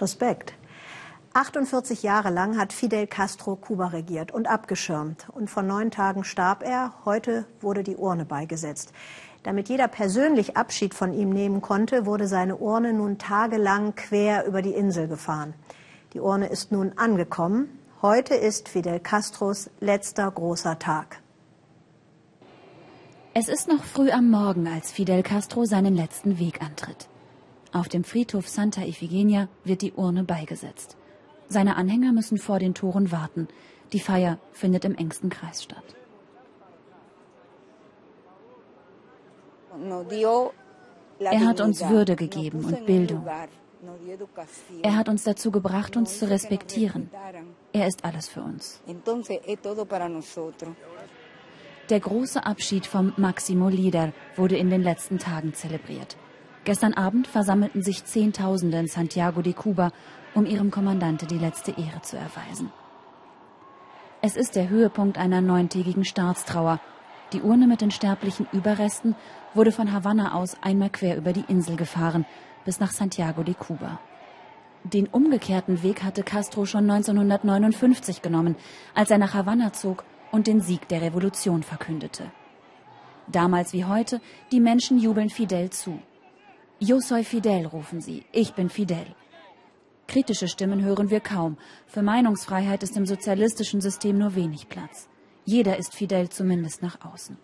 Respekt. 48 Jahre lang hat Fidel Castro Kuba regiert und abgeschirmt. Und vor neun Tagen starb er. Heute wurde die Urne beigesetzt. Damit jeder persönlich Abschied von ihm nehmen konnte, wurde seine Urne nun tagelang quer über die Insel gefahren. Die Urne ist nun angekommen. Heute ist Fidel Castros letzter großer Tag. Es ist noch früh am Morgen, als Fidel Castro seinen letzten Weg antritt. Auf dem Friedhof Santa Ifigenia wird die Urne beigesetzt. Seine Anhänger müssen vor den Toren warten. Die Feier findet im engsten Kreis statt. Er hat uns Würde gegeben und Bildung. Er hat uns dazu gebracht, uns zu respektieren. Er ist alles für uns. Der große Abschied vom Maximo Lider wurde in den letzten Tagen zelebriert. Gestern Abend versammelten sich Zehntausende in Santiago de Cuba, um ihrem Kommandante die letzte Ehre zu erweisen. Es ist der Höhepunkt einer neuntägigen Staatstrauer. Die Urne mit den sterblichen Überresten wurde von Havanna aus einmal quer über die Insel gefahren, bis nach Santiago de Cuba. Den umgekehrten Weg hatte Castro schon 1959 genommen, als er nach Havanna zog und den Sieg der Revolution verkündete. Damals wie heute, die Menschen jubeln Fidel zu. Yo soy Fidel, rufen sie. Ich bin Fidel. Kritische Stimmen hören wir kaum. Für Meinungsfreiheit ist im sozialistischen System nur wenig Platz. Jeder ist Fidel zumindest nach außen.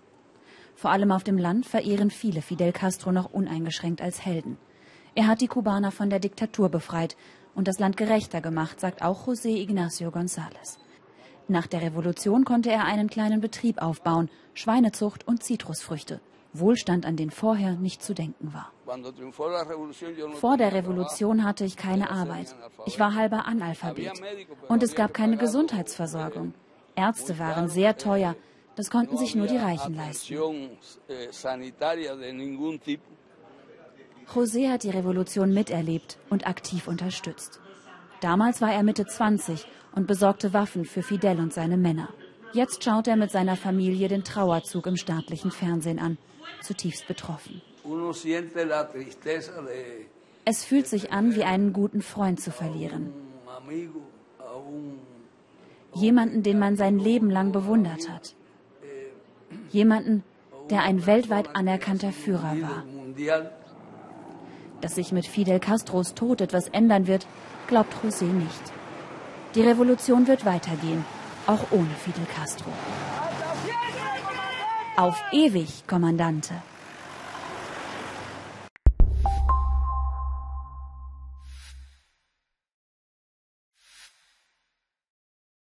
Vor allem auf dem Land verehren viele Fidel Castro noch uneingeschränkt als Helden. Er hat die Kubaner von der Diktatur befreit und das Land gerechter gemacht, sagt auch José Ignacio González. Nach der Revolution konnte er einen kleinen Betrieb aufbauen, Schweinezucht und Zitrusfrüchte. Wohlstand, an den vorher nicht zu denken war. Vor der Revolution hatte ich keine Arbeit. Ich war halber Analphabet. Und es gab keine Gesundheitsversorgung. Ärzte waren sehr teuer. Das konnten sich nur die Reichen leisten. José hat die Revolution miterlebt und aktiv unterstützt. Damals war er Mitte 20 und besorgte Waffen für Fidel und seine Männer. Jetzt schaut er mit seiner Familie den Trauerzug im staatlichen Fernsehen an, zutiefst betroffen. Es fühlt sich an, wie einen guten Freund zu verlieren. Jemanden, den man sein Leben lang bewundert hat. Jemanden, der ein weltweit anerkannter Führer war. Dass sich mit Fidel Castros Tod etwas ändern wird, glaubt José nicht. Die Revolution wird weitergehen, auch ohne Fidel Castro. Auf ewig, Kommandante!